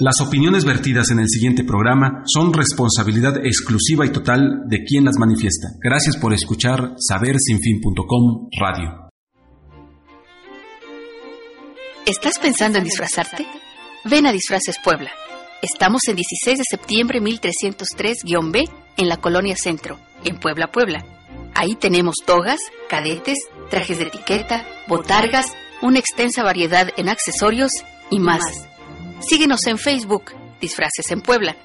Las opiniones vertidas en el siguiente programa son responsabilidad exclusiva y total de quien las manifiesta. Gracias por escuchar sabersinfin.com Radio. ¿Estás pensando en disfrazarte? Ven a Disfraces Puebla. Estamos en 16 de septiembre 1303-B en la Colonia Centro, en Puebla, Puebla. Ahí tenemos togas, cadetes, trajes de etiqueta, botargas, una extensa variedad en accesorios y más. Síguenos en Facebook, Disfraces en Puebla.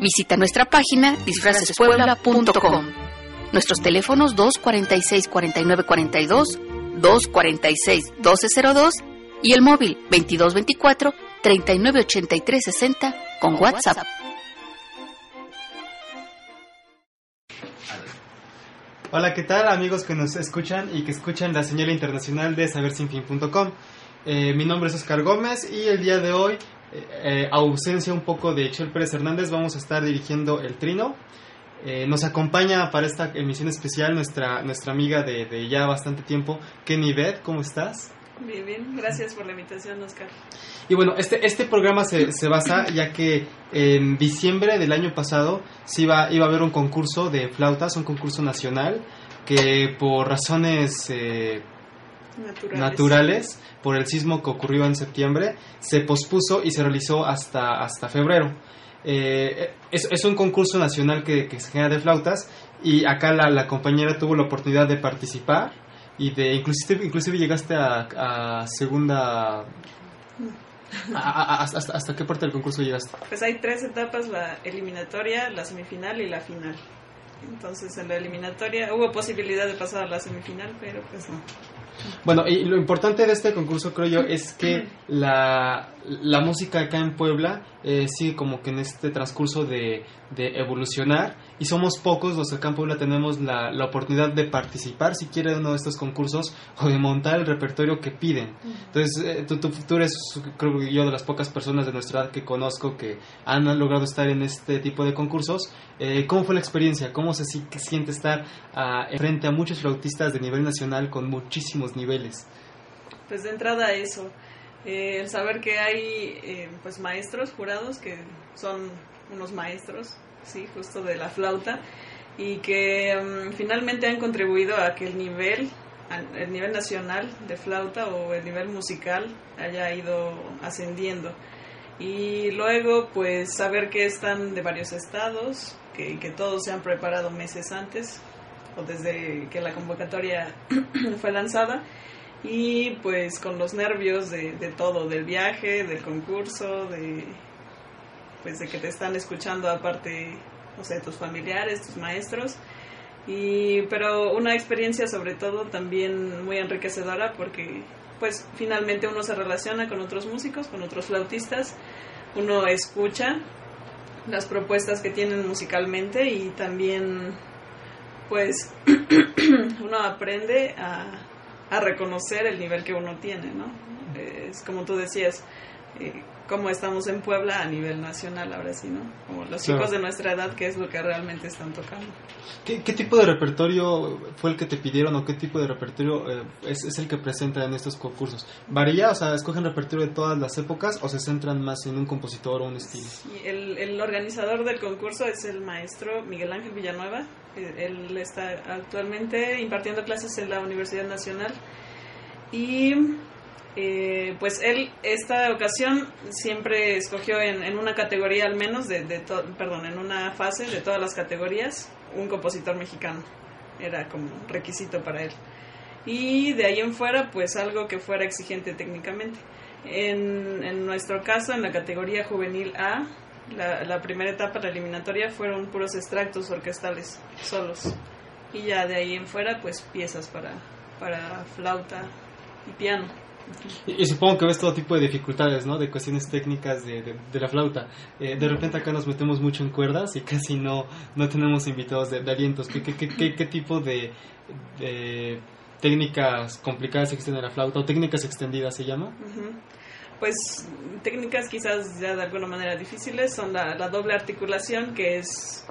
Visita nuestra página disfracespuebla.com. Nuestros teléfonos 246-4942, 246-1202 y el móvil 2224-398360 con WhatsApp. Hola, ¿qué tal amigos que nos escuchan y que escuchan la señal internacional de sabersinfin.com? Eh, mi nombre es Oscar Gómez y el día de hoy, eh, eh, ausencia un poco de Chel Pérez Hernández, vamos a estar dirigiendo el trino. nos acompaña para esta emisión especial nuestra, nuestra amiga de, de ya bastante tiempo, Kenny Beth, ¿cómo estás? Bien, bien, gracias por la invitación, Oscar. Y bueno, este, este programa se, se basa ya que en diciembre del año pasado se iba, iba a haber un concurso de flautas, un concurso nacional, que por razones eh, Naturales. naturales, por el sismo que ocurrió en septiembre, se pospuso y se realizó hasta, hasta febrero. Eh, es, es un concurso nacional que, que se genera de flautas y acá la, la compañera tuvo la oportunidad de participar y de inclusive inclusive llegaste a, a segunda a- a- a- hasta, hasta qué parte del concurso llegaste Pues hay tres etapas, la eliminatoria, la semifinal y la final. Entonces en la eliminatoria hubo posibilidad de pasar a la semifinal, pero pues no. bueno y lo importante de este concurso creo yo es que la, la música acá en Puebla eh, sigue como que en este transcurso de, de evolucionar y somos pocos los que acá en Puebla tenemos la, la oportunidad de participar si quiere uno de estos concursos o de montar el repertorio que piden Entonces, eh, tú, tú, tú eres, creo que yo, de las pocas personas de nuestra edad que conozco que han logrado estar en este tipo de concursos. Eh, ¿Cómo fue la experiencia? ¿Cómo se siente estar ah, frente a muchos flautistas de nivel nacional con muchísimos niveles? Pues de entrada eso, eh, el saber que hay eh, pues maestros jurados que son unos maestros, sí, justo de la flauta. Y que mm, finalmente han contribuido a que el nivel el nivel nacional de flauta o el nivel musical haya ido ascendiendo. Y luego pues saber que están de varios estados que, que todos se han preparado meses antes o desde que la convocatoria fue lanzada. Y pues con los nervios de todo, del viaje, del concurso, de pues de que te están escuchando aparte, o sea, tus familiares, tus maestros. Y pero una experiencia sobre todo también muy enriquecedora porque pues finalmente uno se relaciona con otros músicos, con otros flautistas, uno escucha las propuestas que tienen musicalmente y también pues uno aprende a, a reconocer el nivel que uno tiene, ¿no? Es como tú decías, eh, cómo estamos en Puebla a nivel nacional ahora sí, ¿no? Como los Claro. chicos de nuestra edad, que es lo que realmente están tocando. ¿Qué, qué tipo de repertorio fue el que te pidieron o qué tipo de repertorio eh, es, es el que presentan en estos concursos? ¿Varía? O sea, ¿escogen repertorio de todas las épocas o se centran más en un compositor o un estilo? Y el, el organizador del concurso es el maestro Miguel Ángel Villanueva. Eh, Él está actualmente impartiendo clases en la Universidad Nacional. Y eh, pues él, esta ocasión, siempre escogió en, una categoría al menos, de, perdón, en una fase de todas las categorías, un compositor mexicano. Era como requisito para él. Y de ahí en fuera, pues algo que fuera exigente técnicamente. En, en nuestro caso, en la categoría juvenil A, la, la primera etapa, la eliminatoria, fueron puros extractos orquestales, solos. Y ya de ahí en fuera, pues piezas para, para flauta y piano. Y, y supongo que ves todo tipo de dificultades, ¿no? De cuestiones técnicas de, de, de la flauta. Eh, de repente acá nos metemos mucho en cuerdas y casi no, no tenemos invitados de, de alientos. ¿Qué, qué, qué, qué- tipo de, de técnicas complicadas existen en la flauta o técnicas extendidas se llama? Pues técnicas quizás ya de alguna manera difíciles son la, la doble articulación, que es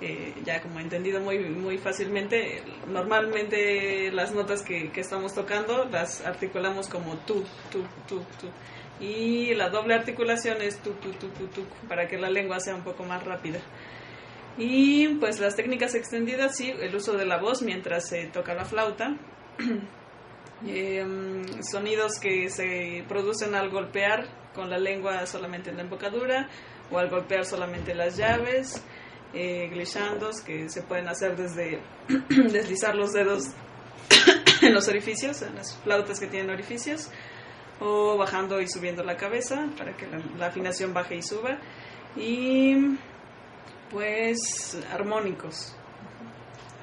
eh, ya como entendido muy, muy fácilmente. Normalmente las notas que, que estamos tocando las articulamos como tú, tú, tú, tú. Y la doble articulación es tu, tu, tu, tu, tu, para que la lengua sea un poco más rápida. Y pues las técnicas extendidas, sí, el uso de la voz mientras se toca la flauta. Em, sonidos que se producen al golpear con la lengua solamente en la embocadura o al golpear solamente las llaves. Eh, glishandos que se pueden hacer desde deslizar los dedos en los orificios, en las flautas que tienen orificios, o bajando y subiendo la cabeza para que la, la afinación baje y suba. Y pues armónicos.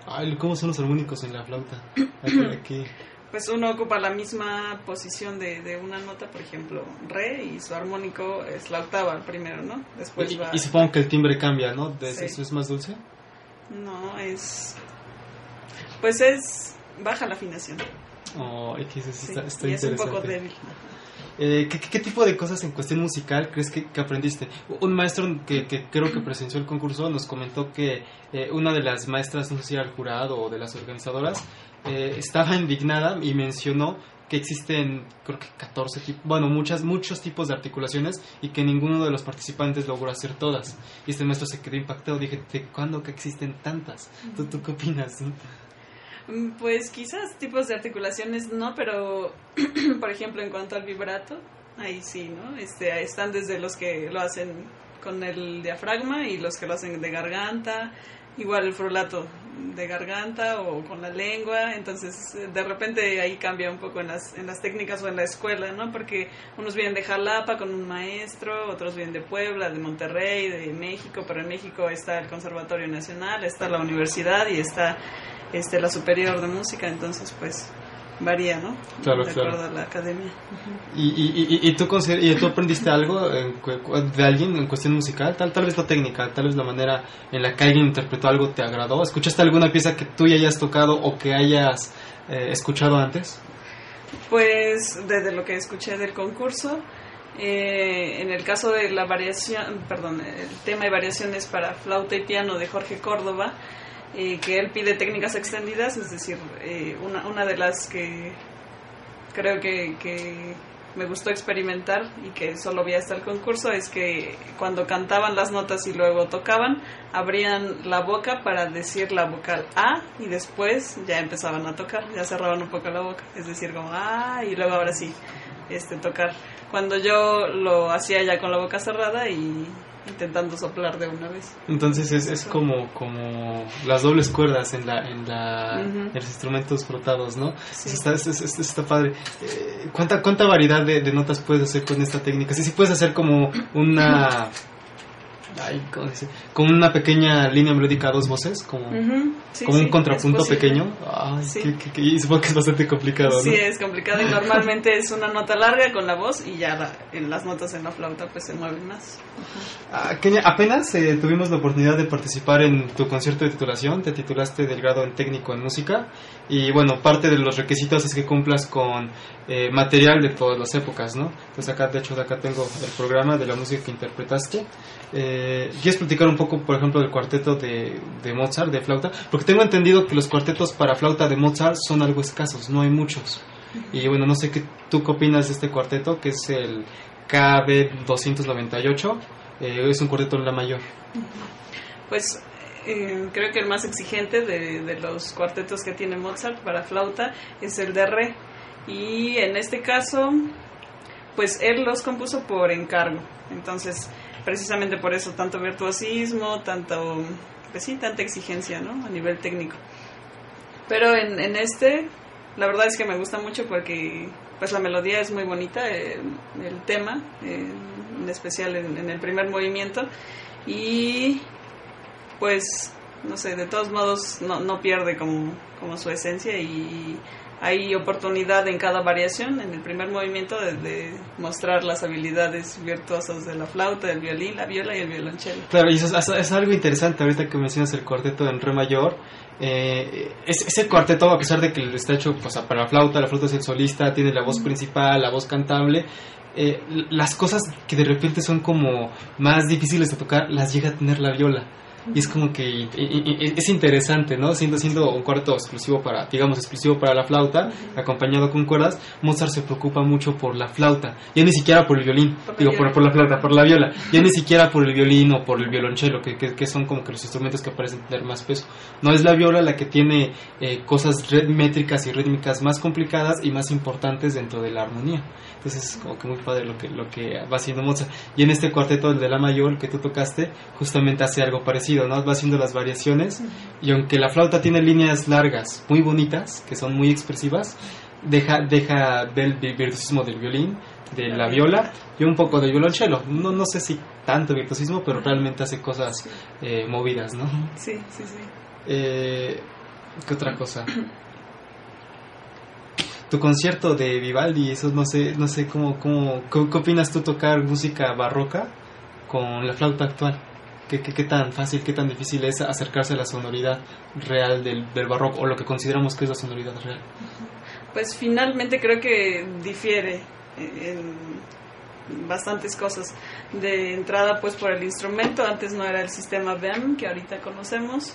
Ay, ¿cómo son los armónicos en la flauta? Aquí, aquí. Pues uno ocupa la misma posición de, de una nota, por ejemplo, re, y su armónico es la octava primero, ¿no? Después Y, va... y supongo que el timbre cambia, ¿no? De Sí. ¿Eso es más dulce? No, es... Pues es... Baja la afinación. Oh, X, eso sí, está, está y es un poco débil. Eh, ¿qué, qué- qué tipo de cosas en cuestión musical crees que, que aprendiste? Un maestro que, que creo que presenció el concurso nos comentó que eh, una de las maestras, no sé si era el jurado o de las organizadoras, eh, estaba indignada y mencionó que existen, creo que 14 tipos, bueno, muchas, muchos tipos de articulaciones y que ninguno de los participantes logró hacer todas. Y este maestro se quedó impactado. Dije, ¿de cuándo que existen tantas? ¿Tú, tú qué opinas? Mm, Pues quizás tipos de articulaciones no, pero por ejemplo en cuanto al vibrato, ahí sí, ¿no? Este, están desde los que lo hacen con el diafragma y los que lo hacen de garganta, igual el frulato de garganta o con la lengua, entonces eh, de repente ahí cambia un poco en las, en las técnicas o en la escuela, ¿no? Porque unos vienen de Jalapa con un maestro, otros vienen de Puebla, de Monterrey, de México, pero en México está el Conservatorio Nacional, está la universidad y está este, la superior de música, entonces pues varía, ¿no? Claro, de claro. acuerdo a la academia. ¿Y, y, y, y tú, y tú aprendiste algo en de alguien en cuestión musical? Tal, tal vez la técnica, tal vez la manera en la que alguien interpretó algo te agradó. ¿Escuchaste alguna pieza que tú ya hayas tocado o que hayas eh, escuchado antes? Pues desde lo que escuché del concurso, eh, en el caso de la variación, perdón, el tema de variaciones para flauta y piano de Jorge Córdoba, eh, que él pide técnicas extendidas, es decir, eh, una, una de las que creo que, que me gustó experimentar y que solo vi hasta el concurso es que cuando cantaban las notas y luego tocaban, abrían la boca para decir la vocal A y después ya empezaban a tocar, ya cerraban un poco la boca, es decir, como A y luego ahora sí, este tocar. Cuando yo lo hacía ya con la boca cerrada y intentando soplar de una vez. Entonces es, es como, como las dobles cuerdas en, la, en, la, en los instrumentos frotados, ¿no? Sí. Está padre. Eh, ¿cuánta, ¿Cuánta variedad de, de notas puedes hacer con esta técnica? Sí, sí puedes hacer como una... Ay, ¿cómo se dice? Como una pequeña línea melódica a dos voces, como, Ujú, sí, como sí, un contrapunto pequeño. Ay, Sí. supongo que es bastante complicado, ¿no? Sí, es complicado y normalmente es una nota larga con la voz y ya la- en las notas en la flauta pues se mueven más. Ah, Kenia, apenas eh, tuvimos la oportunidad de participar en tu concierto de titulación, te titulaste del grado en técnico en música y bueno, parte de los requisitos es que cumplas con eh, material de todas las épocas, ¿no? Entonces acá, de hecho, de acá tengo el programa de la música que interpretaste. Eh, ¿Quieres platicar un poco, por ejemplo, del cuarteto de, Mozart, de flauta? Porque tengo entendido que los cuartetos para flauta de Mozart son algo escasos, no hay muchos. Y bueno, no sé qué tú qué opinas de este cuarteto, que es el KB 298. Eh, es un cuarteto en la mayor. Pues eh, creo que el más exigente de, de los cuartetos que tiene Mozart para flauta es el de re. Y en este caso, pues él los compuso por encargo. Entonces, precisamente por eso, tanto virtuosismo, tanto, pues sí, tanta exigencia, ¿no? A nivel técnico. Pero en, en este, la verdad es que me gusta mucho porque pues la melodía es muy bonita, eh, el tema, en especial en, en el primer movimiento. Y pues, no sé, de todos modos no, no pierde como, como su esencia y hay oportunidad en cada variación, en el primer movimiento, de, de mostrar las habilidades virtuosas de la flauta, del violín, la viola y el violonchelo. Claro, y eso es, es algo interesante ahorita que mencionas el cuarteto en re mayor. Eh, es- ese cuarteto, a pesar de que está hecho pues, para la flauta, la flauta es el solista, tiene la voz principal, la voz cantable, eh, las cosas que de repente son como más difíciles de tocar, las llega a tener la viola. Y es como que es interesante, ¿no? Siendo, siendo un cuarto exclusivo para, digamos, exclusivo para la flauta, acompañado con cuerdas, Mozart se preocupa mucho por la flauta, ya ni siquiera por el violín, digo, por, por, la flauta, por la viola, ya ni siquiera por el violín o por el violonchelo, que, que, son como que los instrumentos que parecen tener más peso. No es la viola la que tiene eh, cosas métricas y rítmicas más complicadas y más importantes dentro de la armonía. Entonces es como que muy padre lo que, lo que va haciendo Mozart. Y en este cuarteto, el de la mayor que tú tocaste, justamente hace algo parecido, ¿no? Va haciendo las variaciones y aunque la flauta tiene líneas largas, muy bonitas, que son muy expresivas, deja, deja del virtuosismo del violín, de la viola y un poco de violonchelo. No, no sé si tanto virtuosismo, pero realmente hace cosas eh, movidas, ¿no? Sí, sí, sí. Eh, ¿Qué otra cosa? tu concierto de Vivaldi, eso no sé, no sé cómo, cómo, ¿qué, opinas tú tocar música barroca con la flauta actual? ¿Qué, qué, tan fácil, qué tan difícil es acercarse a la sonoridad real del, del barroco o lo que consideramos que es la sonoridad real? Pues finalmente creo que difiere en bastantes cosas. De entrada, pues por el instrumento, antes no era el sistema BEM que ahorita conocemos.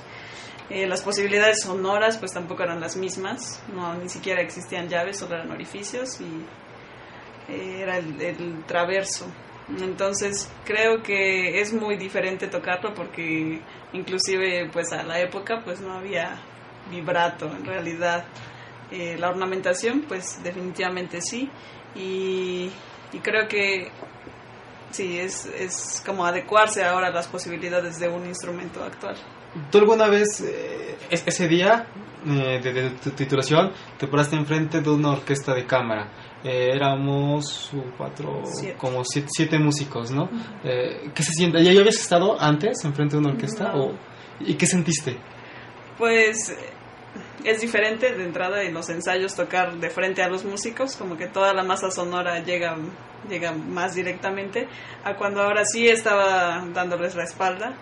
Eh, las posibilidades sonoras pues tampoco eran las mismas, no ni siquiera existían llaves, solo eran orificios y eh, era el, traverso. Entonces creo que es muy diferente tocarlo porque inclusive pues a la época pues no había vibrato en realidad. Eh, la ornamentación pues definitivamente sí y, y creo que sí, es, es como adecuarse ahora a las posibilidades de un instrumento actual. ¿Tú alguna vez, eh, ese día eh, de, tu titulación, te paraste enfrente de una orquesta de cámara? Eh, éramos cuatro, como siete, músicos, ¿no? ¿Qué se siente? ¿Ya habías estado antes enfrente de una orquesta? O, ¿Y qué sentiste? Pues es diferente de entrada en los ensayos tocar de frente a los músicos, como que toda la masa sonora llega, llega más directamente, a cuando ahora sí estaba dándoles la espalda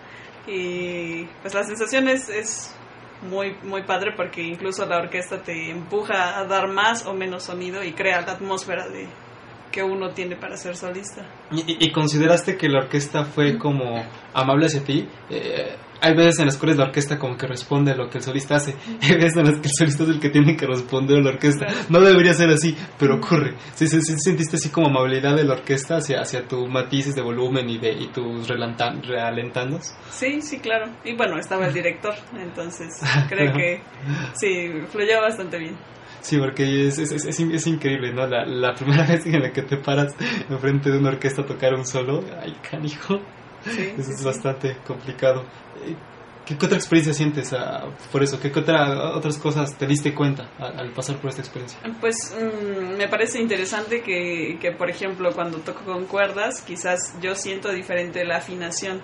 y pues la sensación es, muy, muy padre porque incluso la orquesta te empuja a dar más o menos sonido y crea la atmósfera de que uno tiene para ser solista. ¿Y, consideraste que la orquesta fue como amable hacia ti? Eh, hay veces en las cuales la orquesta como que responde a lo que el solista hace. Hay veces en las que el solista es el que tiene que responder a la orquesta. No debería ser así, pero ocurre. ¿Sí, sí, sentiste así como amabilidad de la orquesta hacia, hacia tus matices de volumen y, de, y tus realentandos? Sí, sí, claro. Y bueno, estaba el director, entonces creo que sí, fluyó bastante bien. Sí, porque es, es, es, es, increíble, ¿no? La, la primera vez en la que te paras enfrente de una orquesta a tocar un solo, ay, canijo. Sí, es bastante complicado. ¿Qué, otra experiencia sientes ah, por eso? ¿Qué, otra, otras cosas te diste cuenta al, pasar por esta experiencia? Pues mm, me parece interesante que, que, por ejemplo, cuando toco con cuerdas, quizás yo siento diferente la afinación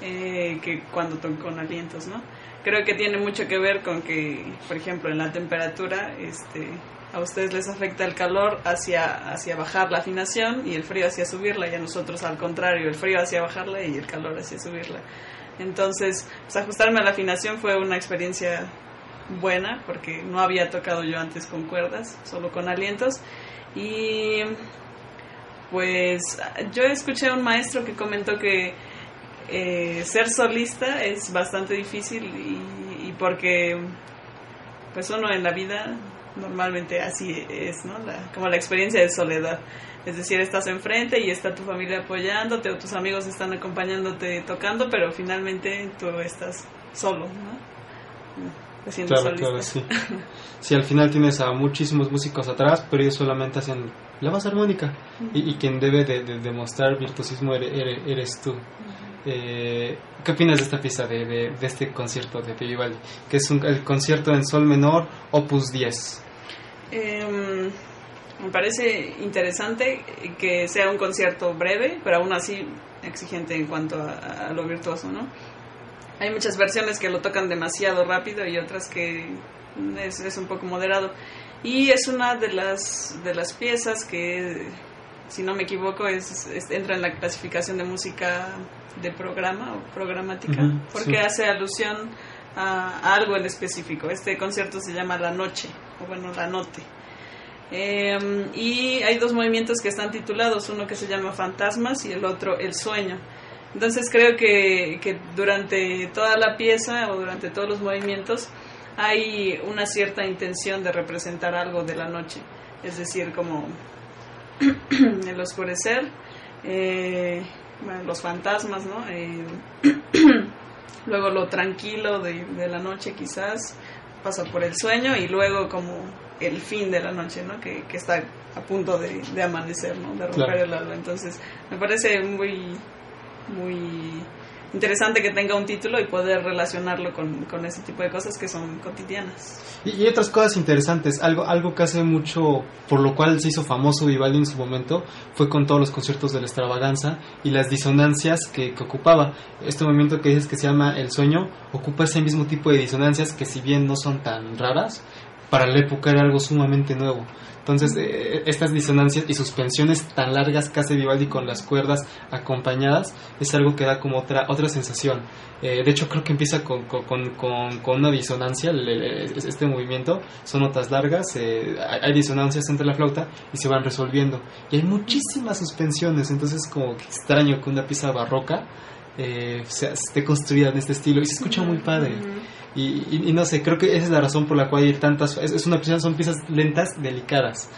eh, que cuando toco con alientos, ¿no? Creo que tiene mucho que ver con que, por ejemplo, en la temperatura, este, a ustedes les afecta el calor hacia, hacia bajar la afinación y el frío hacia subirla, y a nosotros al contrario, el frío hacia bajarla y el calor hacia subirla. Entonces, pues ajustarme a la afinación fue una experiencia buena porque no había tocado yo antes con cuerdas, solo con alientos. Y pues yo escuché a un maestro que comentó que eh, ser solista es bastante difícil y, y, porque pues uno en la vida normalmente así es, ¿no? como la experiencia de soledad. Es decir, estás enfrente y está tu familia apoyándote o tus amigos están acompañándote tocando, pero finalmente tú estás solo, ¿no? claro, claro, sí. sí, al final tienes a muchísimos músicos atrás, pero ellos solamente hacen la base armónica y, quien debe de, demostrar virtuosismo eres, tú. Eh, ¿Qué opinas de esta pieza, de, de, este concierto de Vivaldi? Que es el concierto en sol menor, opus 10. Eh, me parece interesante que sea un concierto breve, pero aún así exigente en cuanto a, lo virtuoso, ¿no? Hay muchas versiones que lo tocan demasiado rápido y otras que es, es un poco moderado. Y es una de las, de las piezas que, si no me equivoco, es, entra en la clasificación de música de programa o programática, porque hace alusión a, a, algo en específico. Este concierto se llama La Noche, o bueno, La Note. Em, y hay dos movimientos que están titulados, uno que se llama Fantasmas y el otro El Sueño. Entonces creo que, que durante toda la pieza o durante todos los movimientos hay una cierta intención de representar algo de la noche, es decir, como el oscurecer, eh, los fantasmas, ¿no? Eh, luego lo tranquilo de, de, la noche quizás pasa por el sueño y luego como el fin de la noche, ¿no? Que, que está a punto de, de, amanecer, ¿no? De romper claro. el alba. Entonces, me parece muy, muy interesante que tenga un título y poder relacionarlo con, con ese tipo de cosas que son cotidianas. Y, y, otras cosas interesantes, algo, algo que hace mucho, por lo cual se hizo famoso Vivaldi en su momento, fue con todos los conciertos de la extravaganza y las disonancias que, que ocupaba. Este movimiento que dices que se llama El sueño, ocupa ese mismo tipo de disonancias que si bien no son tan raras, para la época era algo sumamente nuevo. Entonces, eh, estas disonancias y suspensiones tan largas que hace Vivaldi con las cuerdas acompañadas es algo que da como otra, otra sensación. Eh, de hecho, creo que empieza con, con, con, con una disonancia, este movimiento. Son notas largas, eh, hay disonancias entre la flauta y se van resolviendo. Y hay muchísimas suspensiones, entonces, como que extraño que una pieza barroca eh, se, esté construida en este estilo y se escucha muy padre. Y, y, y, no sé, creo que esa es la razón por la cual hay tantas. Es, es una pieza, son piezas lentas, delicadas,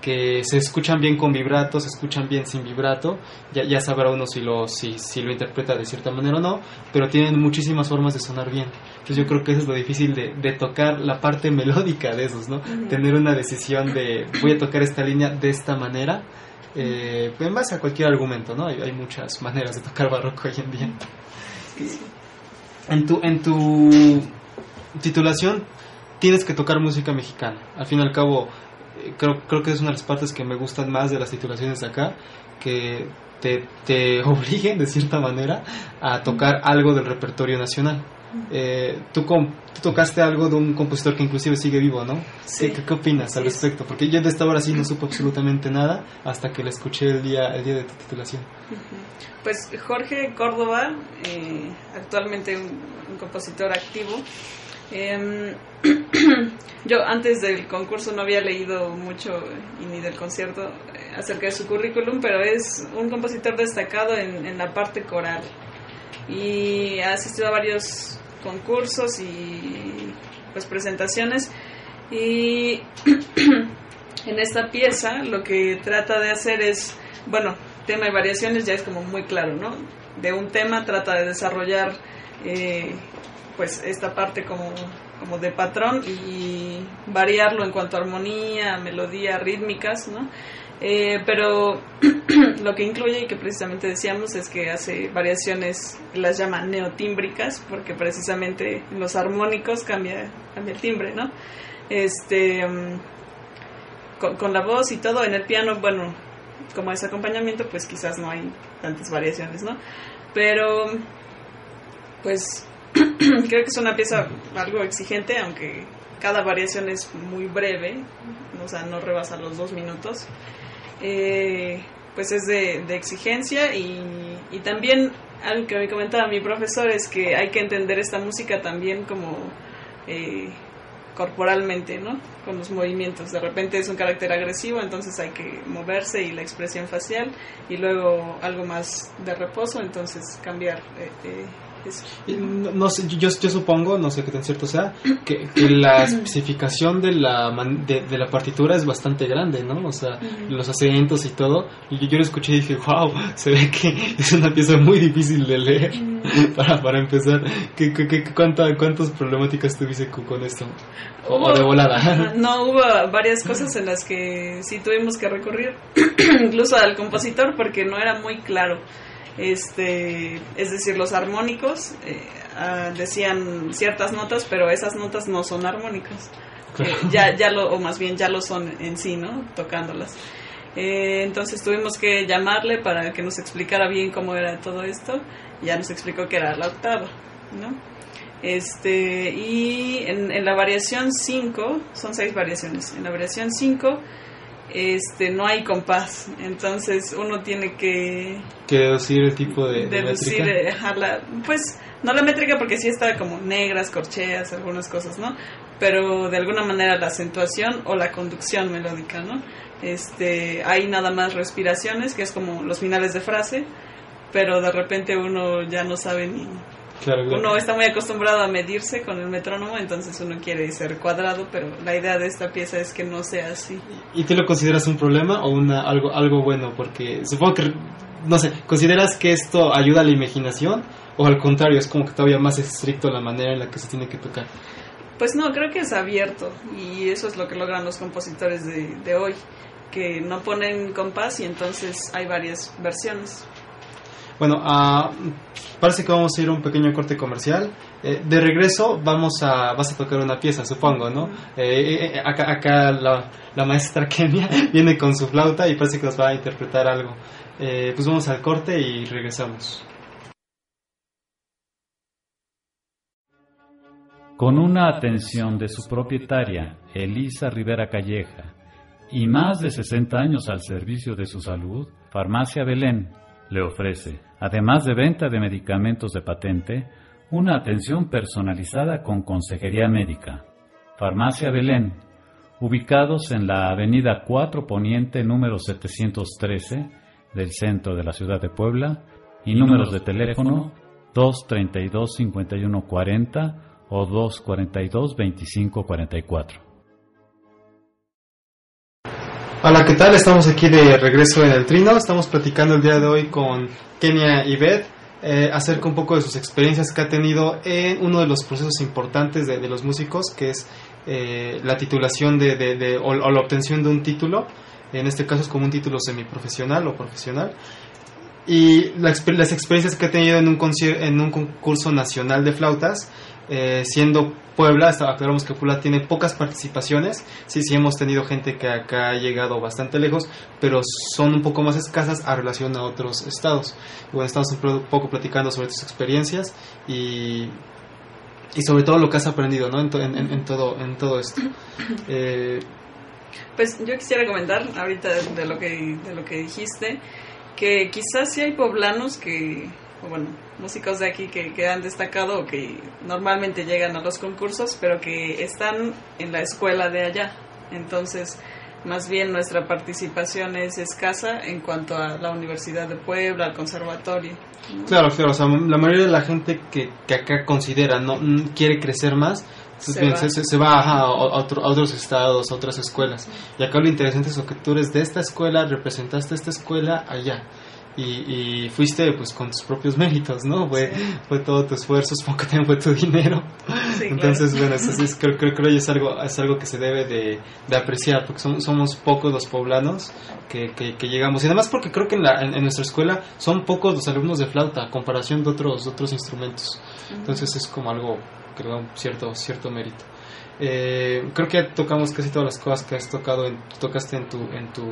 que se escuchan bien con vibrato, se escuchan bien sin vibrato. Ya, ya sabrá uno si lo, si, si lo interpreta de cierta manera o no, pero tienen muchísimas formas de sonar bien. Entonces, yo creo que eso es lo difícil de, de tocar la parte melódica de esos, ¿no? Uh -huh. Tener una decisión de voy a tocar esta línea de esta manera. Eh, en base a cualquier argumento, ¿no? Hay, hay muchas maneras de tocar barroco hoy en día. En tu, en tu titulación tienes que tocar música mexicana. Al fin y al cabo, creo, creo que es una de las partes que me gustan más de las titulaciones de acá, que te, te obliguen de cierta manera a tocar algo del repertorio nacional. Eh, tú, tú, tocaste algo de un compositor que inclusive sigue vivo, ¿no? Sí. ¿Qué, ¿Qué, opinas al respecto? Porque yo de esta hora sí no supo absolutamente nada hasta que la escuché el día, el día de tu titulación. Pues Jorge Córdoba, eh, actualmente un, un, compositor activo. Eh, yo antes del concurso no había leído mucho y ni del concierto eh, acerca de su currículum, pero es un compositor destacado en, en la parte coral. Y ha asistido a varios concursos y pues presentaciones. Y en esta pieza lo que trata de hacer es bueno tema y variaciones ya es como muy claro no de un tema trata de desarrollar eh, pues esta parte como como de patrón y variarlo en cuanto a armonía melodía rítmicas no eh, pero lo que incluye y que precisamente decíamos es que hace variaciones, las llama neotímbricas, porque precisamente en los armónicos cambia, cambia el timbre, ¿no? Este, um, con, con, la voz y todo, en el piano, bueno, como es acompañamiento, pues quizás no hay tantas variaciones, ¿no? Pero, pues, creo que es una pieza algo exigente, aunque cada variación es muy breve, o sea, no rebasa los dos minutos eh, pues es de, de exigencia y, y, también algo que me comentaba mi profesor es que hay que entender esta música también como eh, corporalmente, ¿no? Con los movimientos. De repente es un carácter agresivo, entonces hay que moverse y la expresión facial y luego algo más de reposo, entonces cambiar. Eh, no, no, sé, yo, yo supongo, no sé qué tan cierto sea, que, que la especificación de la, de, de, la partitura es bastante grande, ¿no? O sea, uh -huh. los acentos y todo. Y yo, yo lo escuché y dije, wow, se ve que es una pieza muy difícil de leer uh -huh. para, para empezar. ¿Qué, qué, qué, cuánta, ¿Cuántas problemáticas tuviste con, con esto? O, hubo, o, de volada. No, hubo varias cosas en las que sí tuvimos que recurrir, incluso al compositor, porque no era muy claro este es decir los armónicos eh, uh, decían ciertas notas pero esas notas no son armónicas. Claro. eh, ya ya lo o más bien ya lo son en sí no tocándolas. Eh, entonces tuvimos que llamarle para que nos explicara bien cómo era todo esto. Ya nos explicó que era la octava no este y en, en la variación 5 son seis variaciones en la variación 5 este no hay compás. Entonces uno tiene que que deducir el tipo de, de deducir. La, pues no la métrica porque sí está como negras corcheas algunas cosas no pero de alguna manera la acentuación o la conducción melódica no este hay nada más respiraciones que es como los finales de frase pero de repente uno ya no sabe ni... Claro, claro. Uno está muy acostumbrado a medirse con el metrónomo, entonces uno quiere ser cuadrado, pero la idea de esta pieza es que no sea así. ¿Y tú lo consideras un problema o una, algo, algo bueno? Porque supongo que, no sé, ¿consideras que esto ayuda a la imaginación o al contrario, es como que todavía más estricto la manera en la que se tiene que tocar? Pues no, creo que es abierto y eso es lo que logran los compositores de, de hoy, que no ponen compás y entonces hay varias versiones. Bueno, ah, parece que vamos a ir a un pequeño corte comercial. Eh, de regreso vamos a, vas a tocar una pieza, supongo, ¿no? Eh, eh, acá la, la maestra Kenia viene con su flauta y parece que nos va a interpretar algo. Pues vamos al corte y regresamos. Con una atención de su propietaria, Elisa Rivera Calleja, y más de 60 años al servicio de su salud, Farmacia Belén le ofrece, además de venta de medicamentos de patente, una atención personalizada con consejería médica. Farmacia Belén, ubicados en la Avenida 4 Poniente número 713 del centro de la ciudad de Puebla y números de teléfono 232 5140 o 242 2544. Hola, ¿qué tal? Estamos aquí de regreso en el Trino. Estamos platicando el día de hoy con Kenia y Beth eh, acerca un poco de sus experiencias que ha tenido en uno de los procesos importantes de, los músicos, que es eh, la titulación de, de, de o, la obtención de un título. En este caso es como un título semiprofesional o profesional. Y la, las experiencias que ha tenido en un, en un concurso nacional de flautas eh, siendo Puebla, aclaramos que Puebla tiene pocas participaciones, sí, sí hemos tenido gente que acá ha llegado bastante lejos, pero son un poco más escasas a relación a otros estados. Bueno, estamos un poco platicando sobre tus experiencias y, y sobre todo lo que has aprendido, ¿no? En, to, en, en todo, en todo esto. Eh, pues yo quisiera comentar ahorita de, de, lo que, de lo que dijiste, que quizás sí hay poblanos que bueno, músicos de aquí que, que, han destacado o que normalmente llegan a los concursos, pero que están en la escuela de allá. Entonces, más bien nuestra participación es escasa en cuanto a la Universidad de Puebla, al conservatorio. ¿no? Claro, claro, o sea, la mayoría de la gente que, que acá considera no quiere crecer más, se, bien, va. Se, se, va a, a, otro, a, otros estados, a otras escuelas. Y acá lo interesante es que tú eres de esta escuela, representaste esta escuela allá y, y, fuiste pues con tus propios méritos, ¿no? Fue, sí. fue todo tu esfuerzo, que también fue tu dinero. Sí, Entonces, claro. bueno, eso es, creo, creo, creo que es algo, es algo que se debe de, de apreciar, porque somos, somos pocos los poblanos que, que, que, llegamos. Y además porque creo que en, la, en, en, nuestra escuela son pocos los alumnos de flauta a comparación de otros, de otros instrumentos. Entonces es como algo que le da un cierto, cierto mérito. Eh, creo que tocamos casi todas las cosas que has tocado, en, tocaste en tu, en tu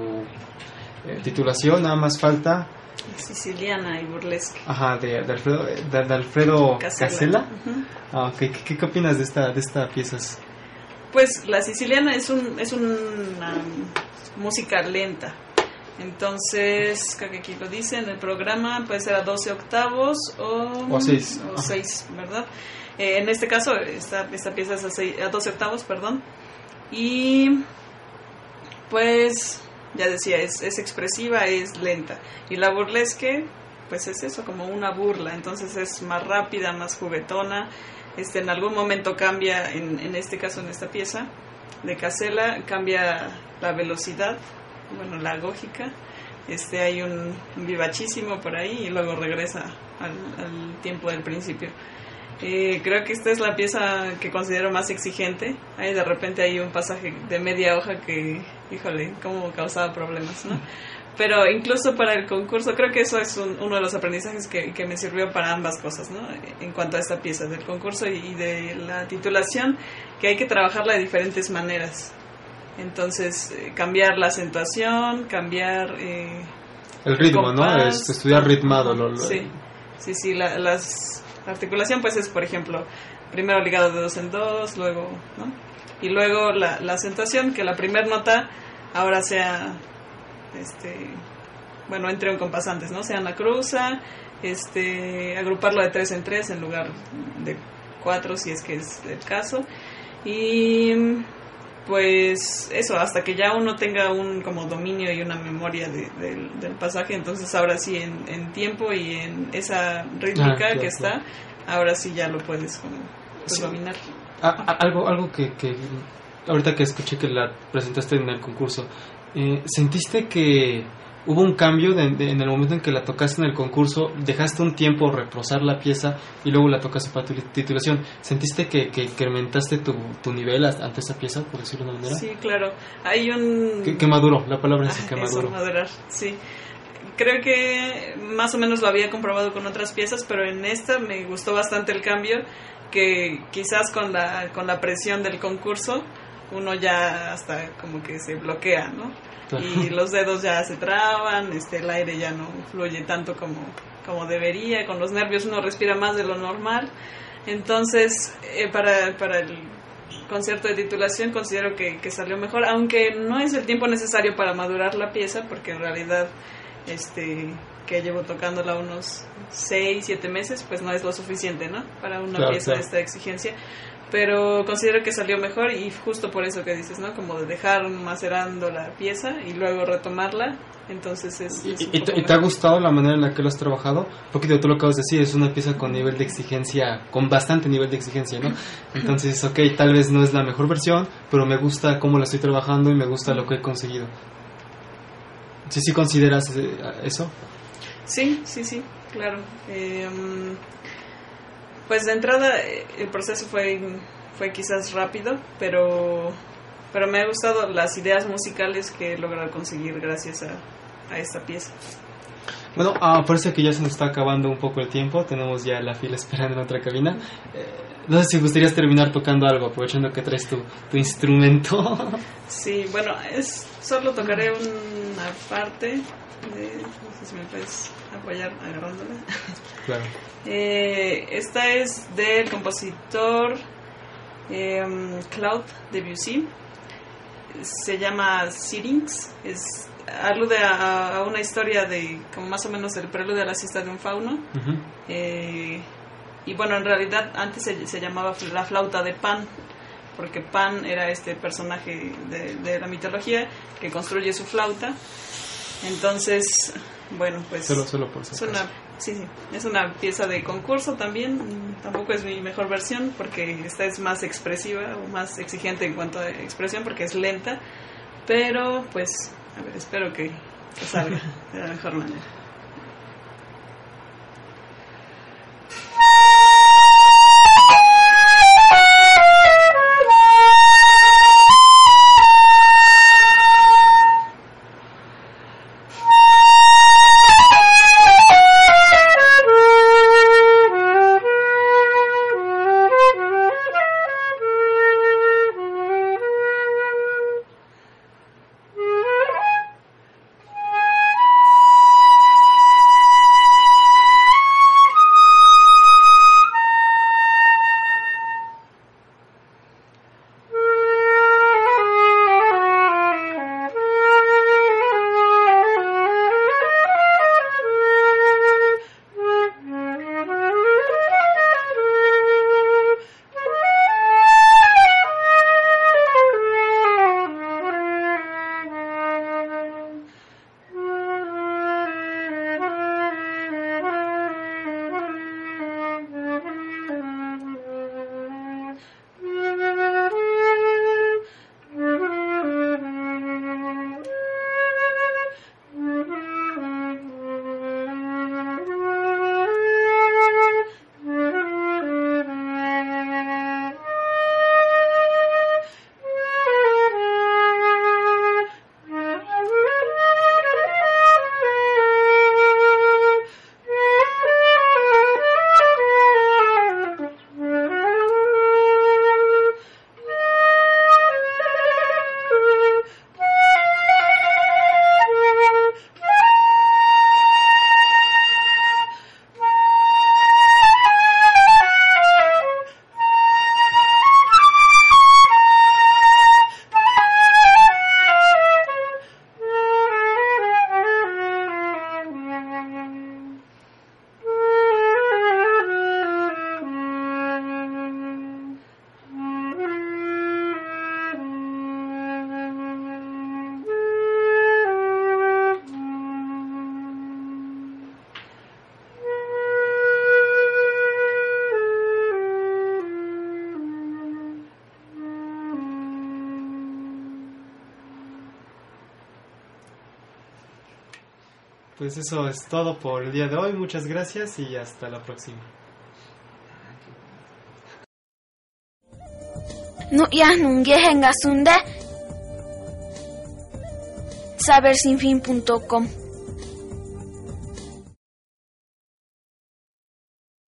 eh, titulación, nada más falta Siciliana y burlesque. Ajá, de, de Alfredo, de, de Alfredo Casella. Uh -huh. ah, okay. ¿Qué, ¿Qué, opinas de esta, de esta pieza? Pues la siciliana es, un, es una música lenta. Entonces, creo que aquí lo dice en el programa, puede ser a 12 octavos o, o 6. O 6, ¿verdad? Eh, en este caso, esta, esta pieza es a, 6, a 12 octavos, perdón. Y pues ya decía, es, es, expresiva, es lenta. Y la burlesque, pues es eso, como una burla, entonces es más rápida, más juguetona. Este, en algún momento cambia, en, en este caso, en esta pieza de Casella, cambia la velocidad, bueno, la agógica. Este, hay un, vivachísimo por ahí y luego regresa al, al tiempo del principio. Eh, creo que esta es la pieza que considero más exigente. Ahí de repente hay un pasaje de media hoja que, híjole, como causaba problemas, ¿no? Pero incluso para el concurso, creo que eso es un, uno de los aprendizajes que, que, me sirvió para ambas cosas, ¿no? En cuanto a esta pieza del concurso y, y de la titulación, que hay que trabajarla de diferentes maneras. Entonces, eh, cambiar la acentuación, cambiar... Eh, el ritmo, compás, ¿no? Es estudiar ritmado. Lo, lo... Sí, sí, sí, la, las la articulación pues es, por ejemplo, primero ligado de dos en dos, luego, ¿no? Y luego la, la acentuación, que la primera nota ahora sea, este, bueno, entre un compás antes, ¿no? Sea la cruza, este, agruparlo de tres en tres en lugar de cuatro, si es que es el caso. Y pues eso, hasta que ya uno tenga un como dominio y una memoria de, del pasaje, entonces ahora sí en, en tiempo y en esa rítmica Ah, que está, ahora sí ya lo puedes como pues, Sí. dominar. Ah, ah, algo algo que, que ahorita que escuché que la presentaste en el concurso, eh, ¿sentiste que hubo un cambio de- de- en el momento en que la tocaste en el concurso? ¿Dejaste un tiempo reposar la pieza y luego la tocaste para tu titulación? ¿Sentiste que, que incrementaste tu, tu nivel ante esa pieza, por decirlo de una manera? Sí, claro. Hay un... Que, que maduró, la palabra es Ah, que eso, maduró. madurar, sí. Creo que más o menos lo había comprobado con otras piezas, pero en esta me gustó bastante el cambio, que quizás con la, con la presión del concurso uno ya hasta como que se bloquea, ¿no? Y los dedos ya se traban, este, el aire ya no fluye tanto como, como debería, con los nervios uno respira más de lo normal. Entonces, eh, para, para el concierto de titulación considero que, que salió mejor, aunque no es el tiempo necesario para madurar la pieza, porque en realidad este que llevo tocándola unos 6, 7 meses, pues no es lo suficiente, ¿no? Para una Claro, pieza claro. de esta exigencia. Pero considero que salió mejor y justo por eso que dices, ¿no? Como de dejar macerando la pieza y luego retomarla. Entonces es... ¿Y, es un y te, poco y te ha gustado la manera en la que lo has trabajado? Porque tú lo acabas de decir, es una pieza con nivel de exigencia, con bastante nivel de exigencia, ¿no? Entonces, ok, tal vez no es la mejor versión, pero me gusta cómo la estoy trabajando y me gusta lo que he conseguido. ¿Sí, sí consideras eh, eso? Sí, sí, sí, claro. Eh, mm, pues de entrada eh, el proceso fue, fue quizás rápido, pero, pero me ha gustado las ideas musicales que he logrado conseguir gracias a, a esta pieza. Bueno, ah, parece que ya se nos está acabando un poco el tiempo, tenemos ya la fila esperando en otra cabina. Eh, no sé si gustarías terminar tocando algo, aprovechando que traes tu, tu instrumento. Sí, bueno, es solo tocaré una parte. De, no sé si me puedes apoyar agarrándola. claro. Eh, esta es del compositor eh, Claude Debussy. Se llama Syrinx. Es, alude a, a una historia de como más o menos el preludio a la siesta de un fauno. Eh, y bueno, en realidad antes se, se llamaba la flauta de Pan, porque Pan era este personaje de, de la mitología que construye su flauta. Entonces, bueno, pues Solo, solo por si es una, sí, sí, es una pieza de concurso también. Tampoco es mi mejor versión porque esta es más expresiva o más exigente en cuanto a expresión porque es lenta. Pero, pues, a ver, espero que, que salga de la mejor manera. Pues eso es todo por el día de hoy. Muchas gracias y hasta la próxima. Sabersinfin.com